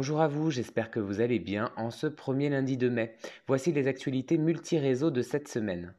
Bonjour à vous, j'espère que vous allez bien en ce premier lundi de mai. Voici les actualités multi-réseaux de cette semaine.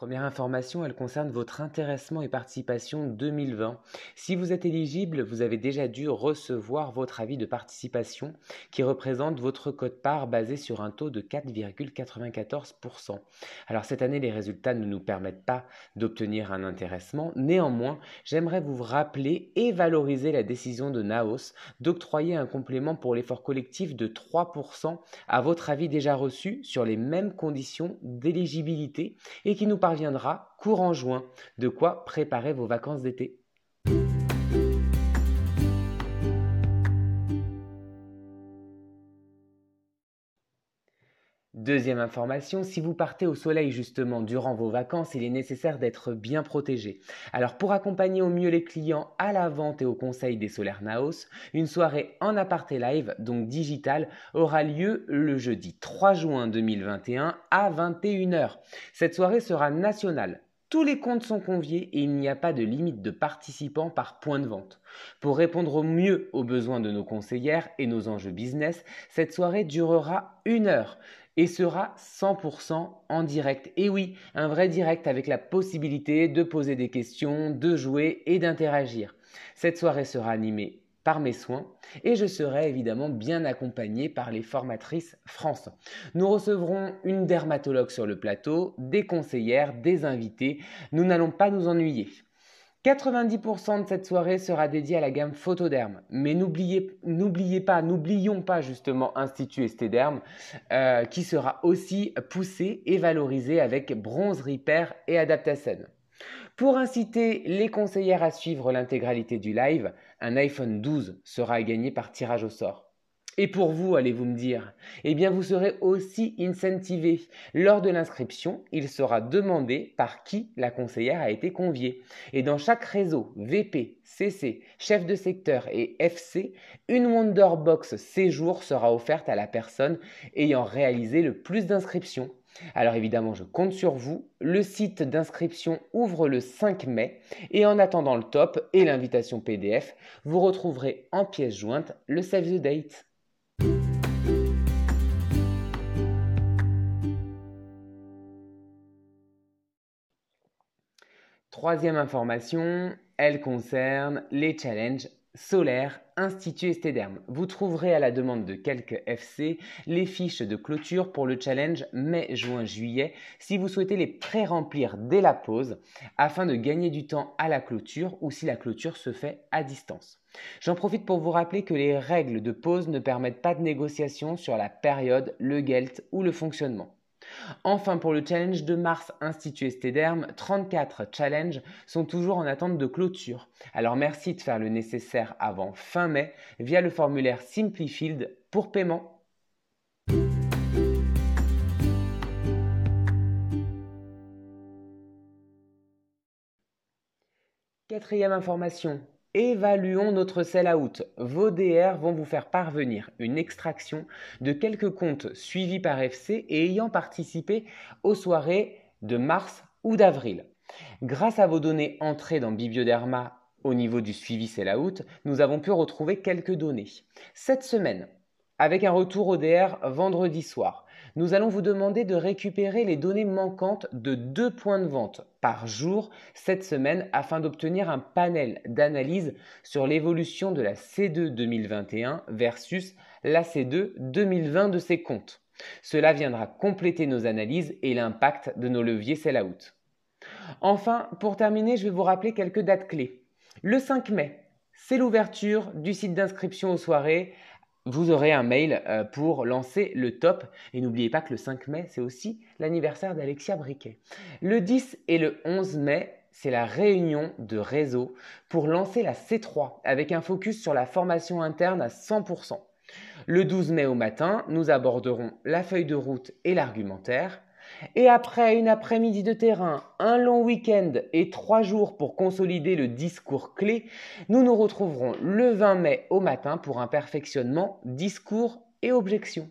Première information, elle concerne votre intéressement et participation 2020. Si vous êtes éligible, vous avez déjà dû recevoir votre avis de participation qui représente votre code-part basé sur un taux de 4,94%. Alors cette année, les résultats ne nous permettent pas d'obtenir un intéressement. Néanmoins, j'aimerais vous rappeler et valoriser la décision de Naos d'octroyer un complément pour l'effort collectif de 3% à votre avis déjà reçu sur les mêmes conditions d'éligibilité et qui nous parviendra courant juin, de quoi préparer vos vacances d'été. Deuxième information, si vous partez au soleil justement durant vos vacances, il est nécessaire d'être bien protégé. Alors pour accompagner au mieux les clients à la vente et au conseil des solaires Naos, une soirée en aparté live, donc digital, aura lieu le jeudi 3 juin 2021 à 21h. Cette soirée sera nationale. Tous les comptes sont conviés et il n'y a pas de limite de participants par point de vente. Pour répondre au mieux aux besoins de nos conseillères et nos enjeux business, cette soirée durera une heure et sera 100% en direct. Et oui, un vrai direct avec la possibilité de poser des questions, de jouer et d'interagir. Cette soirée sera animée par mes soins et je serai évidemment bien accompagné par les formatrices France. Nous recevrons une dermatologue sur le plateau, des conseillères, des invités. Nous n'allons pas nous ennuyer. 90% de cette soirée sera dédiée à la gamme Photoderme. Mais n'oubliez, pas, n'oublions pas justement Institut Estéderme euh, qui sera aussi poussé et valorisé avec Bronze Repair et Adaptacène. Pour inciter les conseillères à suivre l'intégralité du live, un iPhone 12 sera gagné par tirage au sort. Et pour vous, allez-vous me dire Eh bien, vous serez aussi incentivé. Lors de l'inscription, il sera demandé par qui la conseillère a été conviée. Et dans chaque réseau, VP, CC, chef de secteur et FC, une Wonderbox séjour sera offerte à la personne ayant réalisé le plus d'inscriptions. Alors évidemment, je compte sur vous. Le site d'inscription ouvre le 5 mai et en attendant le top et l'invitation PDF, vous retrouverez en pièce jointe le save the date. Troisième information, elle concerne les challenges solaires Institut Estéderme. Vous trouverez à la demande de quelques FC les fiches de clôture pour le challenge mai, juin, juillet si vous souhaitez les pré-remplir dès la pause afin de gagner du temps à la clôture ou si la clôture se fait à distance. J'en profite pour vous rappeler que les règles de pause ne permettent pas de négociation sur la période, le gelt ou le fonctionnement. Enfin, pour le challenge de mars Institut Estéderme, 34 challenges sont toujours en attente de clôture. Alors merci de faire le nécessaire avant fin mai via le formulaire Simplifield pour paiement. Quatrième information, Évaluons notre sell-out. Vos DR vont vous faire parvenir une extraction de quelques comptes suivis par FC et ayant participé aux soirées de mars ou d'avril. Grâce à vos données entrées dans Biblioderma au niveau du suivi sell-out, nous avons pu retrouver quelques données. Cette semaine, avec un retour au DR vendredi soir, nous allons vous demander de récupérer les données manquantes de deux points de vente par jour cette semaine afin d'obtenir un panel d'analyse sur l'évolution de la C2 2021 versus la C2 2020 de ces comptes. Cela viendra compléter nos analyses et l'impact de nos leviers sell-out. Enfin, pour terminer, je vais vous rappeler quelques dates clés. Le 5 mai, c'est l'ouverture du site d'inscription aux soirées vous aurez un mail euh, pour lancer le top. Et n'oubliez pas que le 5 mai, c'est aussi l'anniversaire d'Alexia Briquet. Le 10 et le 11 mai, c'est la réunion de réseau pour lancer la C3 avec un focus sur la formation interne à 100%. Le 12 mai au matin, nous aborderons la feuille de route et l'argumentaire. Et après une après-midi de terrain, un long week-end et trois jours pour consolider le discours clé, nous nous retrouverons le 20 mai au matin pour un perfectionnement discours et objections.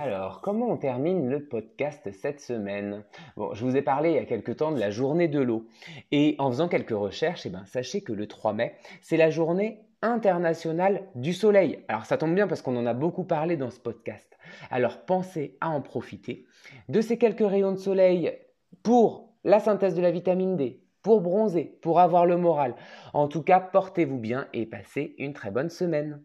Alors, comment on termine le podcast cette semaine? Bon, je vous ai parlé il y a quelque temps de la journée de l'eau. Et en faisant quelques recherches, eh ben, sachez que le 3 mai, c'est la journée internationale du soleil. Alors, ça tombe bien parce qu'on en a beaucoup parlé dans ce podcast. Alors, pensez à en profiter de ces quelques rayons de soleil pour la synthèse de la vitamine D, pour bronzer, pour avoir le moral. En tout cas, portez-vous bien et passez une très bonne semaine.